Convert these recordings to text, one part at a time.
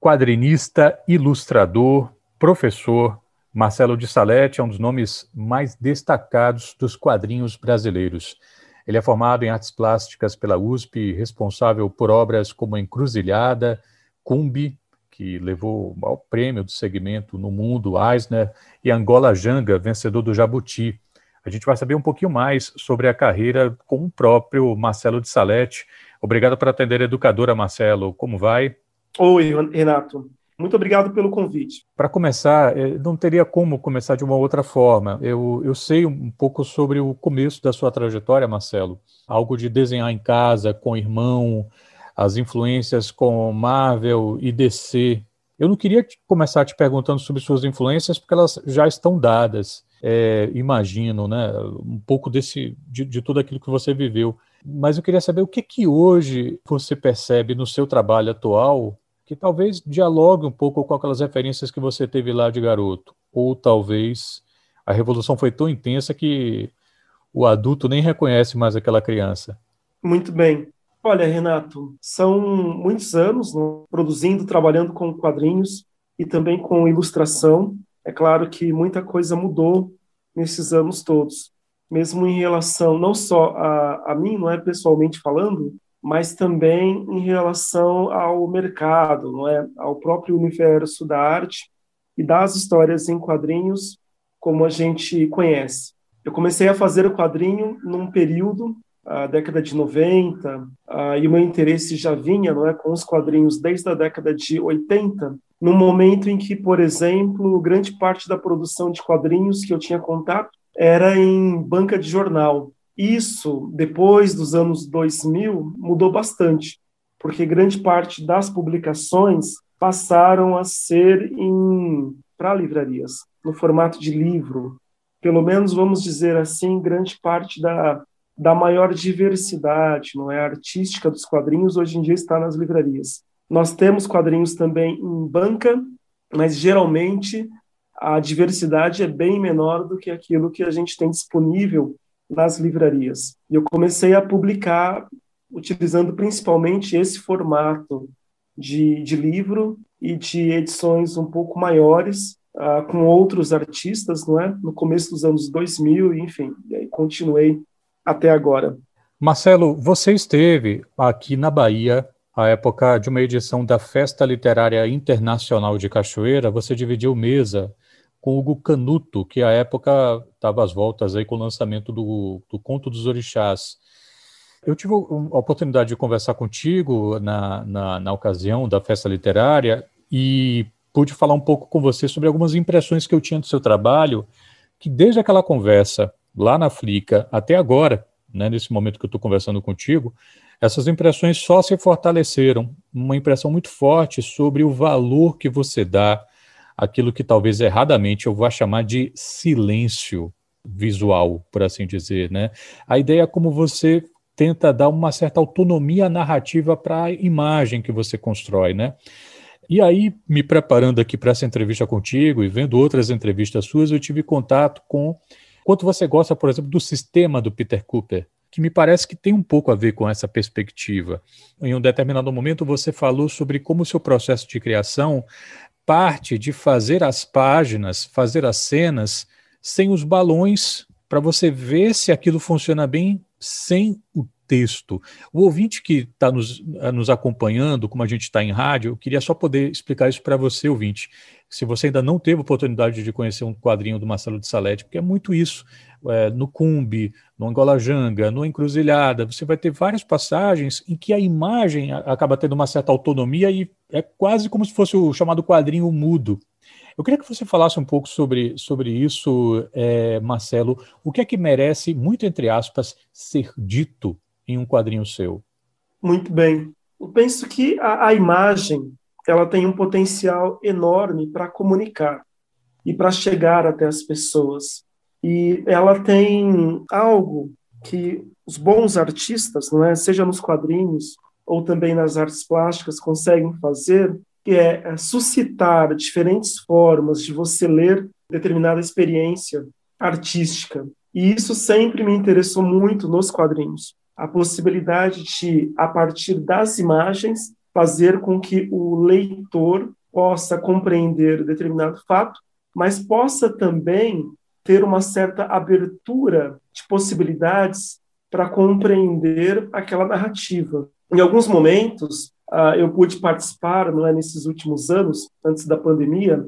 quadrinista, ilustrador, professor, Marcelo de Salete é um dos nomes mais destacados dos quadrinhos brasileiros. Ele é formado em artes plásticas pela USP, responsável por obras como Encruzilhada, Cumbi, que levou ao prêmio do segmento no mundo, Eisner, e Angola Janga, vencedor do Jabuti. A gente vai saber um pouquinho mais sobre a carreira com o próprio Marcelo de Salete. Obrigado por atender a educadora, Marcelo. Como vai? Oi, Renato. Muito obrigado pelo convite. Para começar, eh, não teria como começar de uma outra forma. Eu, eu sei um pouco sobre o começo da sua trajetória, Marcelo. Algo de desenhar em casa, com irmão, as influências com Marvel e DC. Eu não queria começar te perguntando sobre suas influências, porque elas já estão dadas. É, imagino, né? Um pouco desse, de, de tudo aquilo que você viveu. Mas eu queria saber o que que hoje você percebe no seu trabalho atual que talvez dialogue um pouco com aquelas referências que você teve lá de garoto. Ou talvez a revolução foi tão intensa que o adulto nem reconhece mais aquela criança. Muito bem. Olha, Renato, são muitos anos né, produzindo, trabalhando com quadrinhos e também com ilustração. É claro que muita coisa mudou nesses anos todos, mesmo em relação não só a, a mim, não é pessoalmente falando, mas também em relação ao mercado, não é, ao próprio universo da arte e das histórias em quadrinhos como a gente conhece. Eu comecei a fazer o quadrinho num período, a década de 90, e o meu interesse já vinha, não é, com os quadrinhos desde a década de 80, num momento em que, por exemplo, grande parte da produção de quadrinhos que eu tinha contato era em banca de jornal. Isso, depois dos anos 2000, mudou bastante, porque grande parte das publicações passaram a ser para livrarias, no formato de livro. Pelo menos, vamos dizer assim, grande parte da, da maior diversidade não é, artística dos quadrinhos hoje em dia está nas livrarias. Nós temos quadrinhos também em banca, mas geralmente a diversidade é bem menor do que aquilo que a gente tem disponível nas livrarias. E eu comecei a publicar utilizando principalmente esse formato de, de livro e de edições um pouco maiores, uh, com outros artistas, não é? No começo dos anos 2000, enfim, e continuei até agora. Marcelo, você esteve aqui na Bahia à época de uma edição da Festa Literária Internacional de Cachoeira, você dividiu mesa com Hugo Canuto, que à época estava às voltas aí com o lançamento do, do Conto dos Orixás. Eu tive a oportunidade de conversar contigo na, na, na, ocasião da festa literária e pude falar um pouco com você sobre algumas impressões que eu tinha do seu trabalho, que desde aquela conversa lá na Flica até agora, né, nesse momento que eu estou conversando contigo, essas impressões só se fortaleceram. Uma impressão muito forte sobre o valor que você dá aquilo que talvez erradamente eu vá chamar de silêncio visual, por assim dizer, né? A ideia é como você tenta dar uma certa autonomia narrativa para a imagem que você constrói, né? E aí, me preparando aqui para essa entrevista contigo e vendo outras entrevistas suas, eu tive contato com quanto você gosta, por exemplo, do sistema do Peter Cooper, que me parece que tem um pouco a ver com essa perspectiva. Em um determinado momento, você falou sobre como o seu processo de criação parte de fazer as páginas, fazer as cenas sem os balões, para você ver se aquilo funciona bem sem o texto. O ouvinte que está nos, nos acompanhando, como a gente está em rádio, eu queria só poder explicar isso para você, ouvinte. Se você ainda não teve oportunidade de conhecer um quadrinho do Marcelo de Salete, porque é muito isso é, no Cumbi, no Angola Janga, no Encruzilhada, você vai ter várias passagens em que a imagem acaba tendo uma certa autonomia e é quase como se fosse o chamado quadrinho mudo. Eu queria que você falasse um pouco sobre, sobre isso, é, Marcelo. O que é que merece, muito entre aspas, ser dito em um quadrinho seu? Muito bem. Eu penso que a, a imagem ela tem um potencial enorme para comunicar e para chegar até as pessoas. E ela tem algo que os bons artistas, não é, seja nos quadrinhos ou também nas artes plásticas, conseguem fazer, que é, é suscitar diferentes formas de você ler determinada experiência artística. E isso sempre me interessou muito nos quadrinhos. A possibilidade de, a partir das imagens, fazer com que o leitor possa compreender determinado fato, mas possa também ter uma certa abertura de possibilidades para compreender aquela narrativa. Em alguns momentos, uh, eu pude participar, não é, nesses últimos anos, antes da pandemia,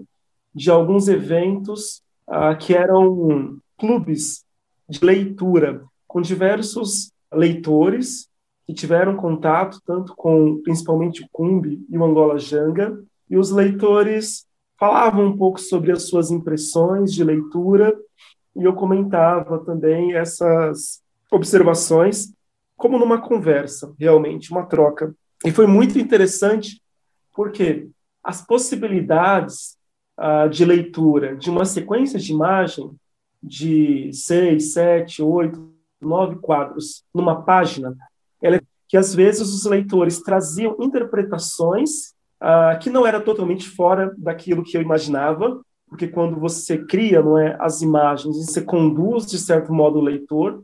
de alguns eventos uh, que eram clubes de leitura, com diversos leitores que tiveram contato tanto com, principalmente, o Cumbi e o Angola Janga, e os leitores falavam um pouco sobre as suas impressões de leitura, e eu comentava também essas observações, como numa conversa, realmente, uma troca. E foi muito interessante, porque as possibilidades uh, de leitura de uma sequência de imagem de seis, sete, oito, nove quadros numa página, ela, é que às vezes os leitores traziam interpretações uh, que não era totalmente fora daquilo que eu imaginava, porque quando você cria não é, as imagens, você conduz de certo modo o leitor,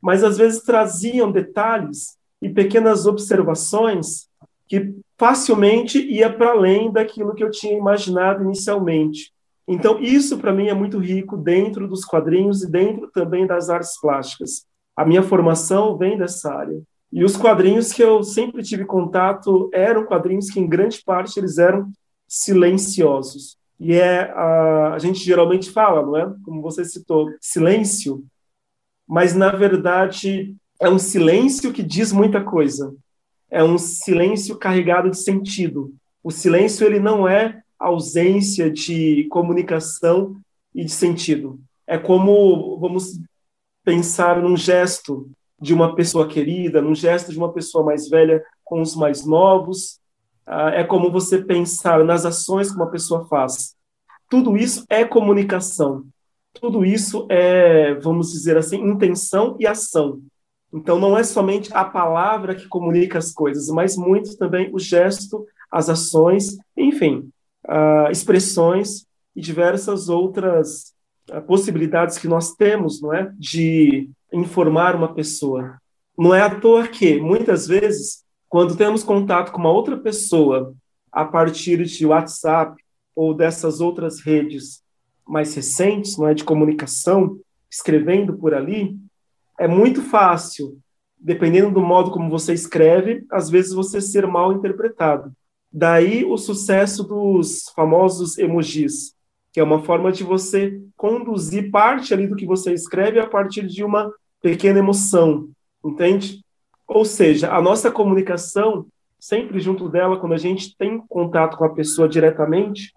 mas às vezes traziam detalhes e pequenas observações que facilmente ia para além daquilo que eu tinha imaginado inicialmente. Então, isso para mim é muito rico dentro dos quadrinhos e dentro também das artes plásticas. A minha formação vem dessa área. E os quadrinhos que eu sempre tive contato eram quadrinhos que, em grande parte, eles eram silenciosos. E é a, a gente geralmente fala, não é? Como você citou, silêncio mas na verdade é um silêncio que diz muita coisa. É um silêncio carregado de sentido. O silêncio ele não é ausência de comunicação e de sentido. É como vamos pensar num gesto de uma pessoa querida, num gesto de uma pessoa mais velha com os mais novos. Ah, é como você pensar nas ações que uma pessoa faz. Tudo isso é comunicação tudo isso é, vamos dizer assim, intenção e ação. Então, não é somente a palavra que comunica as coisas, mas muito também o gesto, as ações, enfim, uh, expressões e diversas outras uh, possibilidades que nós temos, não é, de informar uma pessoa. Não é à toa que, muitas vezes, quando temos contato com uma outra pessoa a partir de WhatsApp ou dessas outras redes mais recentes, não é, de comunicação, escrevendo por ali, é muito fácil, dependendo do modo como você escreve, às vezes você ser mal interpretado. Daí o sucesso dos famosos emojis, que é uma forma de você conduzir parte ali do que você escreve a partir de uma pequena emoção, entende? Ou seja, a nossa comunicação, sempre junto dela, quando a gente tem contato com a pessoa diretamente,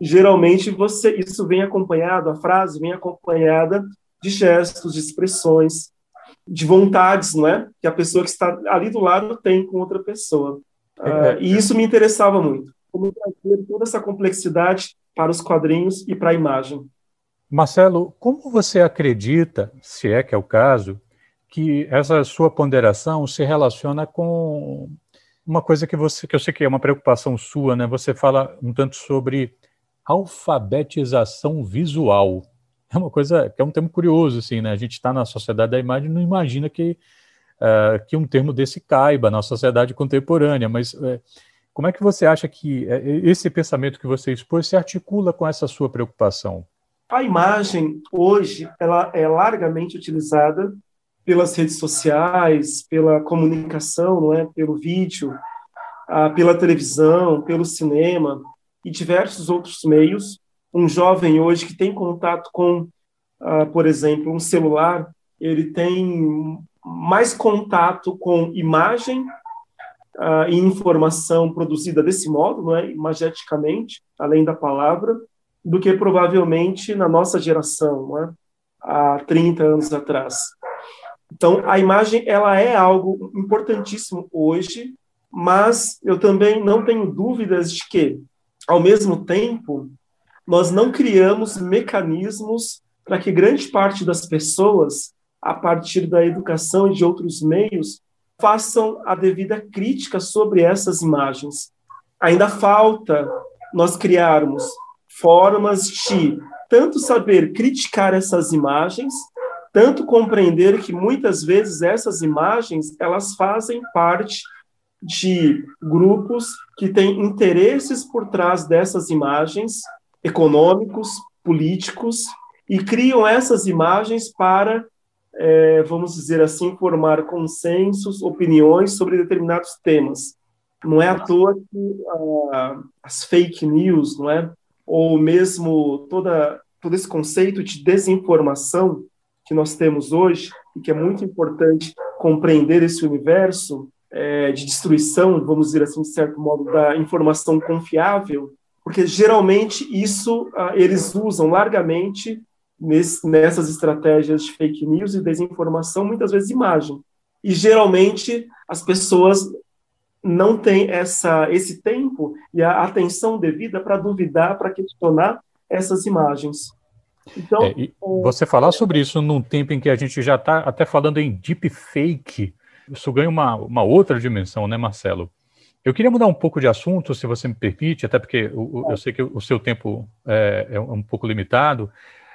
geralmente você isso vem acompanhado, a frase vem acompanhada de gestos, de expressões, de vontades, não é? Que a pessoa que está ali do lado tem com outra pessoa. Uh, e isso me interessava muito. Como trazer toda essa complexidade para os quadrinhos e para a imagem. Marcelo, como você acredita, se é que é o caso, que essa sua ponderação se relaciona com uma coisa que você que eu sei que é uma preocupação sua, né? Você fala um tanto sobre alfabetização visual. É uma coisa que é um termo curioso, assim, né? A gente está na sociedade da imagem e não imagina que, uh, que um termo desse caiba na sociedade contemporânea, mas uh, como é que você acha que uh, esse pensamento que você expôs se articula com essa sua preocupação? A imagem, hoje, ela é largamente utilizada pelas redes sociais, pela comunicação, não é? pelo vídeo, ah, pela televisão, pelo cinema, e diversos outros meios. Um jovem hoje que tem contato com, uh, por exemplo, um celular, ele tem mais contato com imagem uh, e informação produzida desse modo, não é, imageticamente, além da palavra, do que provavelmente na nossa geração, não é? há 30 anos atrás. Então, a imagem ela é algo importantíssimo hoje, mas eu também não tenho dúvidas de que ao mesmo tempo, nós não criamos mecanismos para que grande parte das pessoas, a partir da educação e de outros meios, façam a devida crítica sobre essas imagens. Ainda falta nós criarmos formas de tanto saber criticar essas imagens, tanto compreender que muitas vezes essas imagens elas fazem parte de grupos que têm interesses por trás dessas imagens, econômicos, políticos, e criam essas imagens para, é, vamos dizer assim, formar consensos, opiniões sobre determinados temas. Não é à toa que ah, as fake news, não é? ou mesmo toda, todo esse conceito de desinformação que nós temos hoje, e que é muito importante compreender esse universo é, de destruição, vamos dizer assim, de certo modo, da informação confiável, porque geralmente isso ah, eles usam largamente nesse, nessas estratégias de fake news e desinformação, muitas vezes imagem. E geralmente as pessoas não têm essa, esse tempo e a atenção devida para duvidar, para questionar essas imagens. Então, é, você falar sobre isso num tempo em que a gente já está até falando em deepfake, isso ganha uma, uma outra dimensão, né, Marcelo? Eu queria mudar um pouco de assunto, se você me permite, até porque eu, eu sei que o seu tempo é, é um pouco limitado.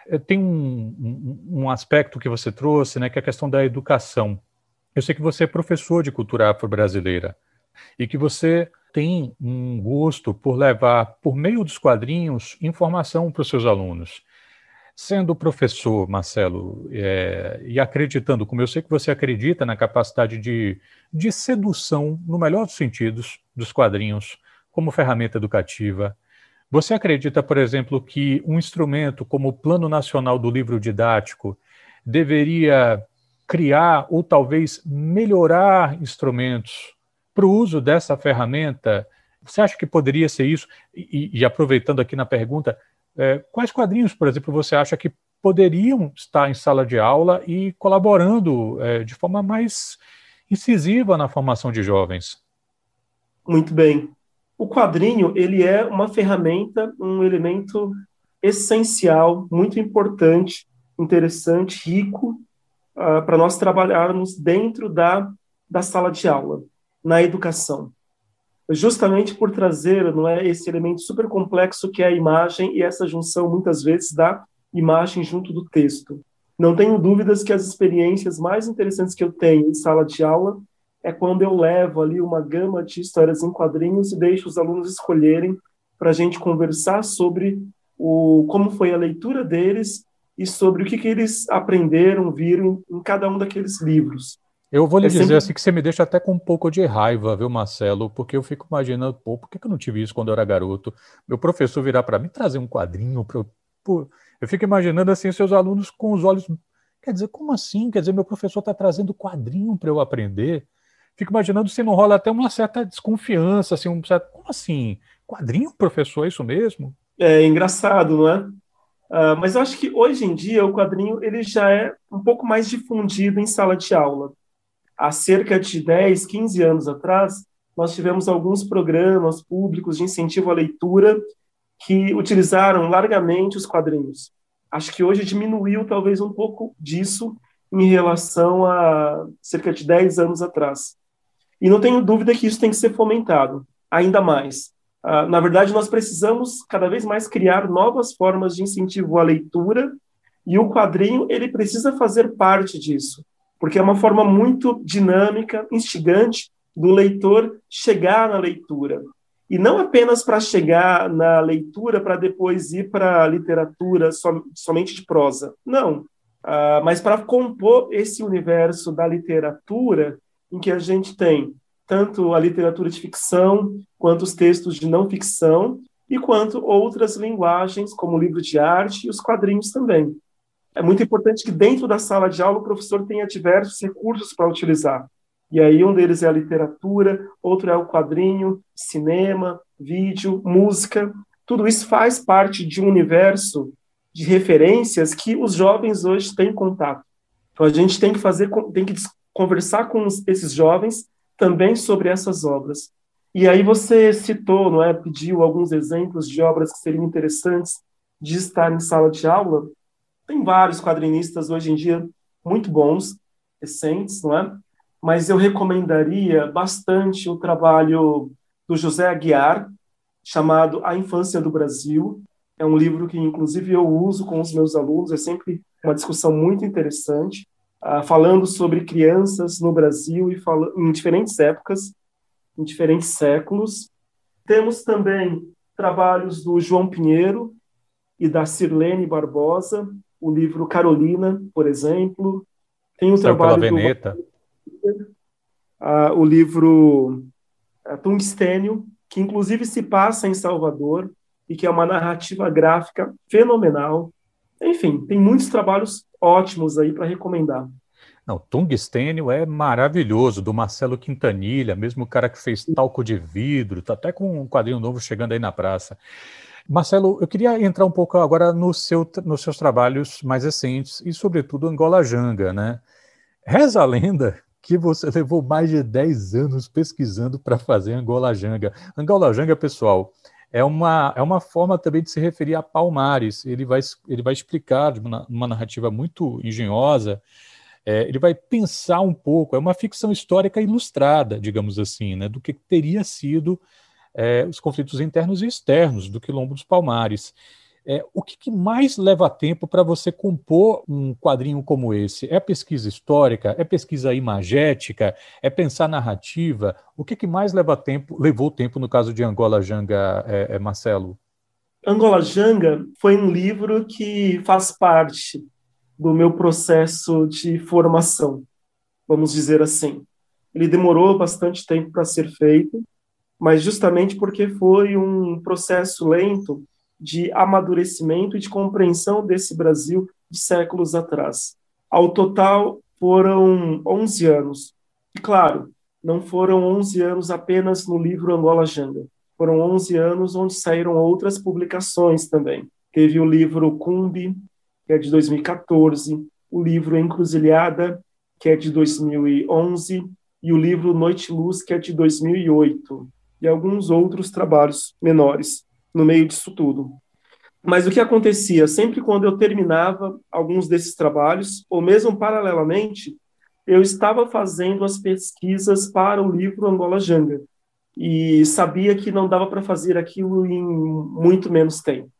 É, tem um, um, um, aspecto que você trouxe, né, que é a questão da educação. Eu sei que você é professor de cultura afro-brasileira e que você tem um gosto por levar, por meio dos quadrinhos, informação para os seus alunos. Sendo professor, Marcelo, é, e acreditando, como eu sei que você acredita na capacidade de, de sedução, no melhor dos sentidos, dos quadrinhos, como ferramenta educativa, você acredita, por exemplo, que um instrumento como o Plano Nacional do Livro Didático deveria criar ou talvez melhorar instrumentos para o uso dessa ferramenta? Você acha que poderia ser isso? E, e aproveitando aqui na pergunta, é, quais quadrinhos, por exemplo, você acha que poderiam estar em sala de aula e colaborando é, de forma mais incisiva na formação de jovens? Muito bem. O quadrinho ele é uma ferramenta, um elemento essencial, muito importante, interessante, rico uh, para nós trabalharmos dentro da, da sala de aula, na educação justamente por trazer não é esse elemento super complexo que é a imagem e essa junção muitas vezes da imagem junto do texto. Não tenho dúvidas que as experiências mais interessantes que eu tenho em sala de aula é quando eu levo ali uma gama de histórias em quadrinhos e deixo os alunos escolherem para a gente conversar sobre o como foi a leitura deles e sobre o que, que eles aprenderam, viram em cada um daqueles livros. Eu vou lhe é dizer sempre... assim que você me deixa até com um pouco de raiva, viu, Marcelo? Porque eu fico imaginando, pô, por que, eu não tive isso quando eu era garoto? Meu professor virar para mim trazer um quadrinho para eu. Pô, eu fico imaginando assim seus alunos com os olhos. Quer dizer, como assim? Quer dizer, meu professor está trazendo quadrinho para eu aprender? Fico imaginando se não rola até uma certa desconfiança, assim, um certo. Como assim? Quadrinho, professor, é isso mesmo? É engraçado, não é? Uh, mas eu acho que hoje em dia o quadrinho ele já é um pouco mais difundido em sala de aula há cerca de 10, 15 anos atrás, nós tivemos alguns programas públicos de incentivo à leitura que utilizaram largamente os quadrinhos. Acho que hoje diminuiu talvez um pouco disso em relação a cerca de 10 anos atrás. E não tenho dúvida que isso tem que ser fomentado ainda mais. Uh, na verdade, nós precisamos cada vez mais criar novas formas de incentivo à leitura e o quadrinho ele precisa fazer parte disso porque é uma forma muito dinâmica, instigante do leitor chegar na leitura. E não apenas para chegar na leitura para depois ir para a literatura som, somente de prosa. Não. Uh, mas para compor esse universo da literatura em que a gente tem tanto a literatura de ficção, quanto os textos de não ficção, e quanto outras linguagens, como o livro de arte e os quadrinhos também é muito importante que dentro da sala de aula o professor tenha diversos recursos para utilizar. E aí um deles é a literatura, outro é o quadrinho, cinema, vídeo, música. Tudo isso faz parte de um universo de referências que os jovens hoje têm contato. Então a gente tem que fazer, tem que conversar com esses jovens também sobre essas obras. E aí você citou, não é, pediu alguns exemplos de obras que seriam interessantes de estar em sala de aula. Tem vários quadrinistas hoje em dia muito bons, recentes, não é? Mas eu recomendaria bastante o trabalho do José Aguiar, chamado A Infância do Brasil. É um livro que, inclusive, eu uso com os meus alunos, é sempre uma discussão muito interessante, uh, falando sobre crianças no Brasil e em diferentes épocas. em diferentes séculos. Temos também trabalhos do João Pinheiro e da Sirlene Barbosa, o livro Carolina, por exemplo. Tem o Saiu trabalho pela Veneta. Do, uh, o livro uh, Tungstênio, que inclusive se passa em Salvador e que é uma narrativa gráfica fenomenal. Enfim, tem muitos trabalhos ótimos aí para recomendar. Não, Tungstênio é maravilhoso, do Marcelo Quintanilha, mesmo o cara que fez talco de vidro, tá até com um quadrinho novo chegando aí na praça. Marcelo, eu queria entrar um pouco agora no seu, nos seus trabalhos mais recentes e, sobretudo, Angola Janga, né? Reza a lenda que você levou mais de 10 anos pesquisando para fazer Angola Janga. Angola Janga, pessoal, é uma, é uma forma também de se referir a Palmares. Ele vai, ele vai explicar de uma, uma narrativa muito engenhosa é, ele vai pensar um pouco, é uma ficção histórica ilustrada, digamos assim, né, do que teria sido é, os conflitos internos e externos do Quilombo dos Palmares. É, o que, que, mais leva tempo para você compor um quadrinho como esse? É pesquisa histórica? É pesquisa imagética? É pensar narrativa? O que, que mais leva tempo, levou tempo no caso de Angola Janga, é, é Marcelo? Angola Janga foi um livro que faz parte do meu processo de formação, vamos dizer assim. Ele demorou bastante tempo para ser feito, mas justamente porque foi um processo lento de amadurecimento e de compreensão desse Brasil de séculos atrás. Ao total, foram 11 anos. E, claro, não foram 11 anos apenas no livro Angola Janga. Foram 11 anos onde saíram outras publicações também. Teve o livro Cumbi, que é de 2014, o livro Encruzilhada, que é de 2011, e o livro Noite Luz, que é de 2008, alguns outros trabalhos menores no meio disso tudo. Mas o que acontecia? Sempre quando eu terminava alguns desses trabalhos, ou mesmo paralelamente, eu estava fazendo as pesquisas para o livro Angola Janga, e sabia que não dava para fazer aquilo em muito menos tempo.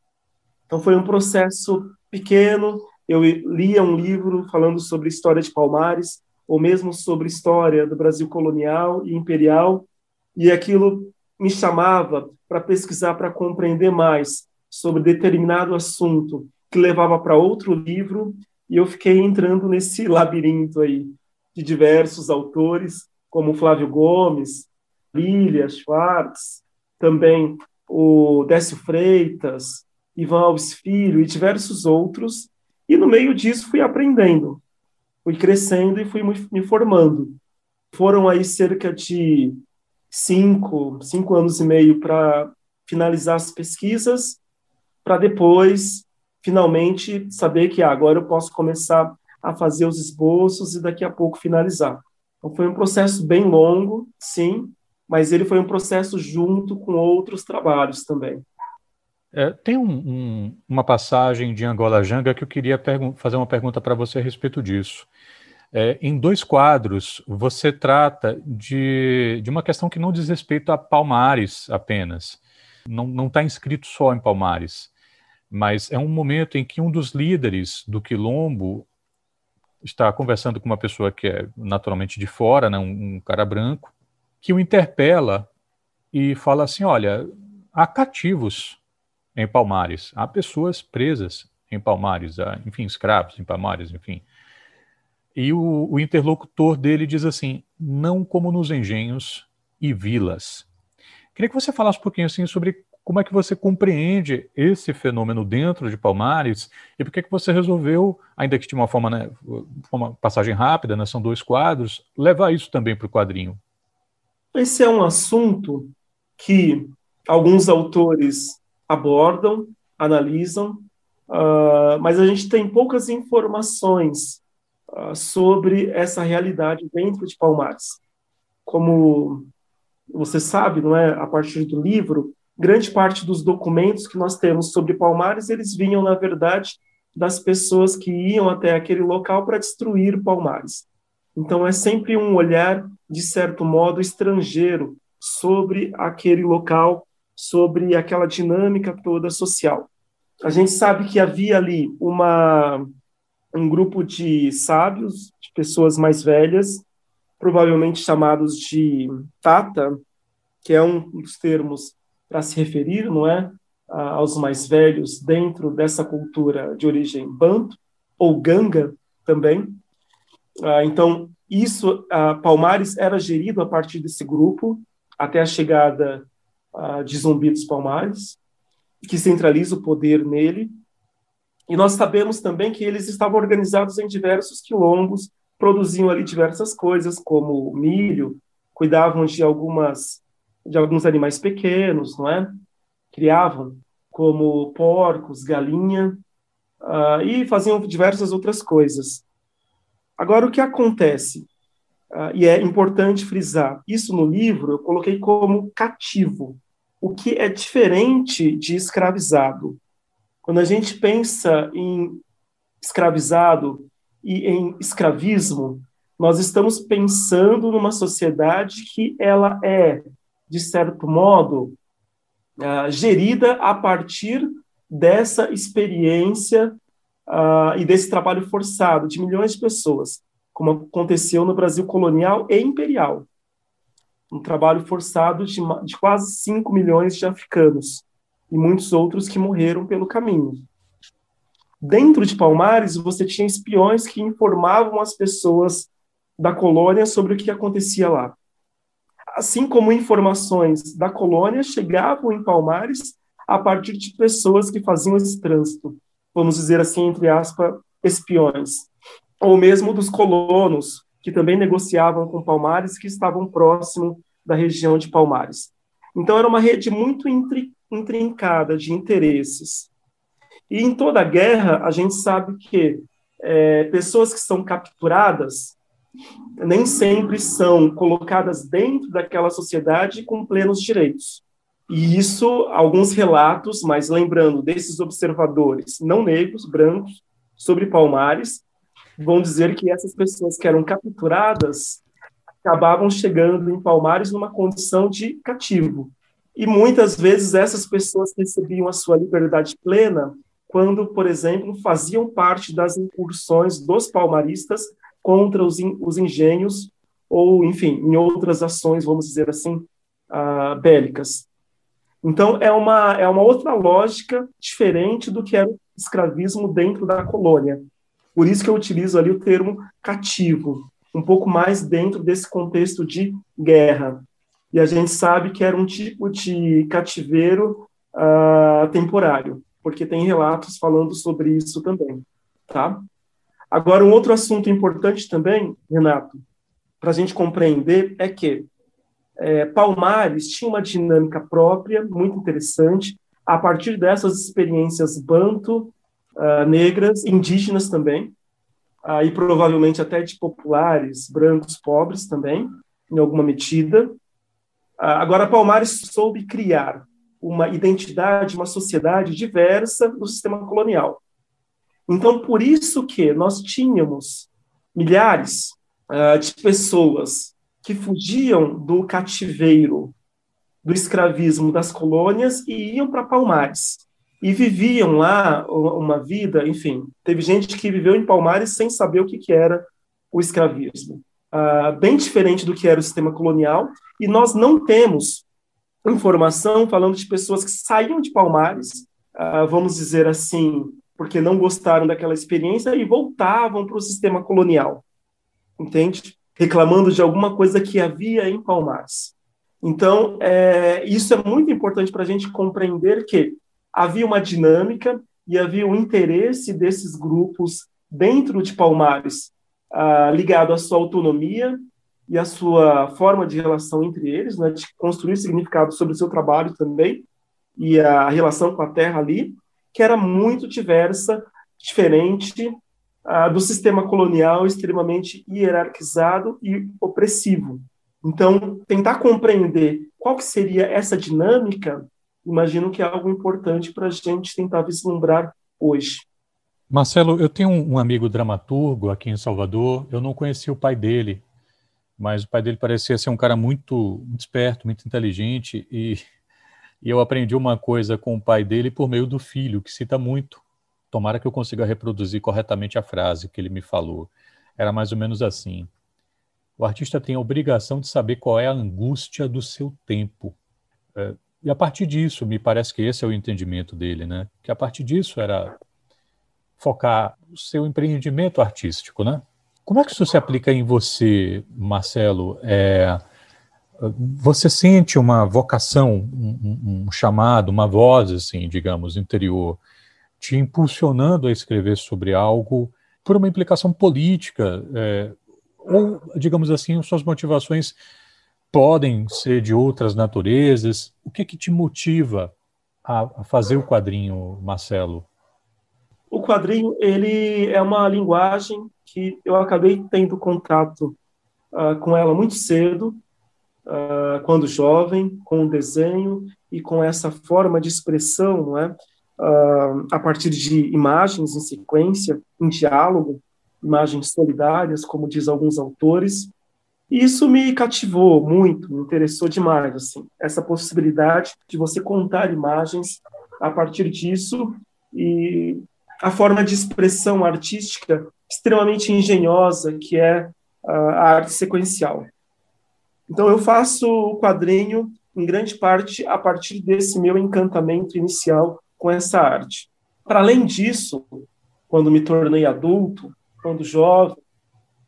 Então foi um processo pequeno, eu lia um livro falando sobre história de Palmares, ou mesmo sobre história do Brasil colonial e imperial, e aquilo me chamava para pesquisar, para compreender mais sobre determinado assunto, que levava para outro livro, e eu fiquei entrando nesse labirinto aí de diversos autores, como Flávio Gomes, Lilia Schwartz, também o Décio Freitas, Ivan Alves Filho e diversos outros, e no meio disso fui aprendendo, fui crescendo e fui me formando. Foram aí cerca de cinco, cinco anos e meio para finalizar as pesquisas, para depois, finalmente, saber que ah, agora eu posso começar a fazer os esboços e daqui a pouco finalizar. Então foi um processo bem longo, sim, mas ele foi um processo junto com outros trabalhos também. É, tem um, um, uma passagem de Angola Janga que eu queria fazer uma pergunta para você a respeito disso. É, em dois quadros, você trata de, de uma questão que não diz respeito a Palmares apenas. Não está inscrito só em Palmares, mas é um momento em que um dos líderes do Quilombo está conversando com uma pessoa que é naturalmente de fora, né, um, um cara branco, que o interpela e fala assim: olha, há cativos em Palmares. Há pessoas presas em Palmares, há, enfim, escravos em Palmares, enfim. E o, o interlocutor dele diz assim: não como nos engenhos e vilas. Queria que você falasse um pouquinho assim sobre como é que você compreende esse fenômeno dentro de Palmares e por que que você resolveu, ainda que de uma forma, né, uma passagem rápida, né, são dois quadros, levar isso também para o quadrinho? Esse é um assunto que alguns autores abordam, analisam, uh, mas a gente tem poucas informações uh, sobre essa realidade dentro de Palmares. Como você sabe, não é? A partir do livro, grande parte dos documentos que nós temos sobre Palmares, eles vinham, na verdade, das pessoas que iam até aquele local para destruir Palmares. Então, é sempre um olhar, de certo modo, estrangeiro sobre aquele local sobre aquela dinâmica toda social. A gente sabe que havia ali uma, um grupo de sábios, de pessoas mais velhas, provavelmente chamados de Tata, que é um dos termos para se referir, não é, aos mais velhos dentro dessa cultura de origem banto ou ganga também. Ah, então, isso, Palmares era gerido a partir desse grupo até a chegada de Zumbi dos Palmares, que centraliza o poder nele. E nós sabemos também que eles estavam organizados em diversos quilombos, produziam ali diversas coisas, como milho, cuidavam de algumas de alguns animais pequenos, não é? Criavam como porcos, galinha, uh, e faziam diversas outras coisas. Agora, o que acontece? Uh, e é importante frisar, isso no livro eu coloquei como cativo, o que é diferente de escravizado. Quando a gente pensa em escravizado e em escravismo, nós estamos pensando numa sociedade que ela é, de certo modo, uh, gerida a partir dessa experiência uh, e desse trabalho forçado de milhões de pessoas, como aconteceu no Brasil colonial e imperial. Um trabalho forçado de, de quase 5 milhões de africanos e muitos outros que morreram pelo caminho. Dentro de Palmares, você tinha espiões que informavam as pessoas da colônia sobre o que acontecia lá. Assim como informações da colônia chegavam em Palmares a partir de pessoas que faziam esse trânsito, vamos dizer assim, entre aspas, espiões, ou mesmo dos colonos, que também negociavam com Palmares, que estavam próximo da região de Palmares. Então, era uma rede muito intrincada de interesses. E em toda guerra, a gente sabe que é, pessoas que são capturadas nem sempre são colocadas dentro daquela sociedade com plenos direitos. E isso, alguns relatos, mas lembrando desses observadores não negros, brancos, sobre Palmares, vão dizer que essas pessoas que eram capturadas acabavam chegando em Palmares numa condição de cativo. E muitas vezes essas pessoas recebiam a sua liberdade plena quando, por exemplo, faziam parte das incursões dos palmaristas contra os, os engenhos ou, enfim, em outras ações, vamos dizer assim, uh, bélicas. Então, é uma, é uma outra lógica diferente do que era o escravismo dentro da colônia. Por isso que eu utilizo ali o termo cativo, um pouco mais dentro desse contexto de guerra. E a gente sabe que era um tipo de cativeiro uh, temporário, porque tem relatos falando sobre isso também, tá? Agora, um outro assunto importante também, Renato, para a gente compreender, é que é, Palmares tinha uma dinâmica própria, muito interessante, a partir dessas experiências banto, uh, negras, indígenas também, uh, e provavelmente até de populares, brancos, pobres também, em alguma medida. Uh, agora, Palmares soube criar uma identidade, uma sociedade diversa no sistema colonial. Então, por isso que nós tínhamos milhares de pessoas que fugiam do cativeiro, do escravismo das colônias e iam para Palmares. E viviam lá uma vida, enfim, teve gente que viveu em Palmares sem saber o que, que era o escravismo. Uh, bem diferente do que era o sistema colonial, e nós não temos informação falando de pessoas que saíam de Palmares, uh, vamos dizer assim, porque não gostaram daquela experiência e voltavam para o sistema colonial. Entende? reclamando de alguma coisa que havia em Palmares. Então, é, isso é muito importante para a gente compreender que havia uma dinâmica e havia um interesse desses grupos dentro de Palmares, ah, ligado à sua autonomia e à sua forma de relação entre eles, né, de construir significado sobre o seu trabalho também, e a relação com a terra ali, que era muito diversa, diferente ah, do sistema colonial extremamente hierarquizado e opressivo. Então, tentar compreender qual que seria essa dinâmica, imagino que é algo importante para a gente tentar vislumbrar hoje. Marcelo, eu tenho um amigo dramaturgo aqui em Salvador, eu não conheci o pai dele, mas o pai dele parecia ser um cara muito, muito esperto, muito inteligente, e, e eu aprendi uma coisa com o pai dele por meio do filho, que cita muito Tomara que eu consiga reproduzir corretamente a frase que ele me falou. Era mais ou menos assim: o artista tem a obrigação de saber qual é a angústia do seu tempo. É, e a partir disso, me parece que esse é o entendimento dele, né? Que a partir disso era focar o seu empreendimento artístico, né? Como é que isso se aplica em você, Marcelo? É, você sente uma vocação, um, um, chamado, uma voz, assim, digamos, interior, te impulsionando a escrever sobre algo por uma implicação política, é, ou, digamos assim, suas motivações podem ser de outras naturezas. O que, que te motiva a fazer o quadrinho, Marcelo? Quadrinho ele é uma linguagem que eu acabei tendo contato uh, com ela muito cedo, uh, quando jovem, com o desenho e com essa forma de expressão, não é? Uh, a partir de imagens em sequência, em diálogo, imagens solidárias, como diz alguns autores. E isso me cativou muito, me interessou demais, assim, essa possibilidade de você contar imagens a partir disso e a forma de expressão artística extremamente engenhosa que é a arte sequencial. Então eu faço o quadrinho em grande parte a partir desse meu encantamento inicial com essa arte. Para além disso, quando me tornei adulto, quando jovem,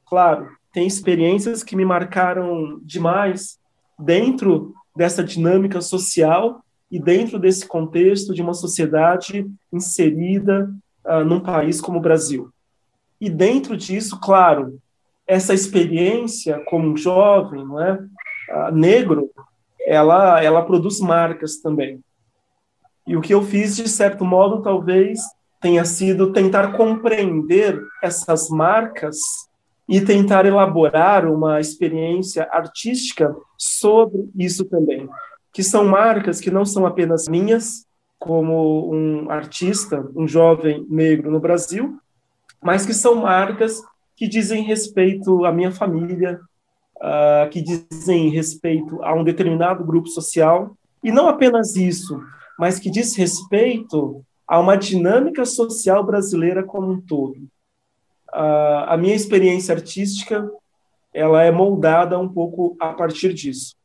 claro, tem experiências que me marcaram demais dentro dessa dinâmica social e dentro desse contexto de uma sociedade inserida uh, num país como o Brasil. E dentro disso, claro, essa experiência como jovem, não é, uh, negro, ela ela produz marcas também. E o que eu fiz de certo modo talvez tenha sido tentar compreender essas marcas e tentar elaborar uma experiência artística sobre isso também, que são marcas que não são apenas minhas, como um artista, um jovem negro no Brasil, mas que são marcas que dizem respeito à minha família, uh, que dizem respeito a um determinado grupo social, e não apenas isso, mas que diz respeito a uma dinâmica social brasileira como um todo. Uh, a minha experiência artística ela é moldada um pouco a partir disso,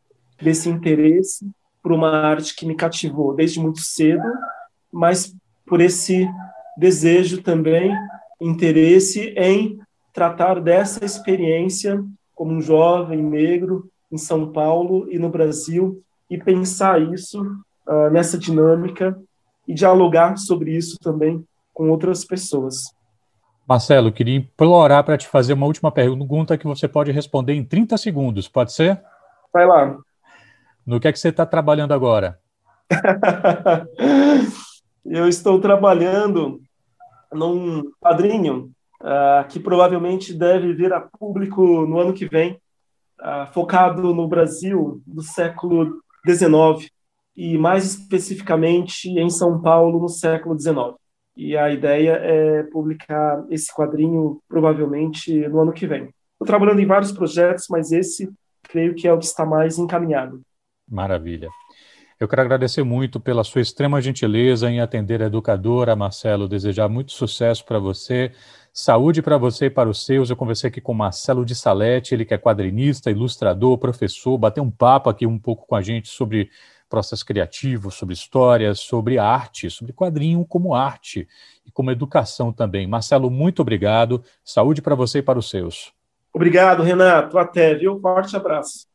desse interesse por uma arte que me cativou desde muito cedo, mas por esse desejo também, interesse em tratar dessa experiência como um jovem negro em São Paulo e no Brasil e pensar isso uh, nessa dinâmica e dialogar sobre isso também com outras pessoas. Marcelo, queria implorar para te fazer uma última pergunta que você pode responder em 30 segundos, pode ser? Vai lá. No que é que você está trabalhando agora? Eu estou trabalhando num quadrinho uh, que provavelmente deve vir a público no ano que vem, uh, focado no Brasil do século XIX e mais especificamente em São Paulo no século XIX. E a ideia é publicar esse quadrinho provavelmente no ano que vem. Estou trabalhando em vários projetos, mas esse creio que é o que está mais encaminhado. Maravilha. Eu quero agradecer muito pela sua extrema gentileza em atender a educadora, Marcelo. Desejar muito sucesso para você, saúde para você e para os seus. Eu conversei aqui com Marcelo de Salete, ele que é quadrinista, ilustrador, professor, bateu um papo aqui um pouco com a gente sobre processo criativo, sobre história, sobre arte, sobre quadrinho como arte e como educação também. Marcelo, muito obrigado. Saúde para você e para os seus. Obrigado, Renato. Até, viu? Forte abraço.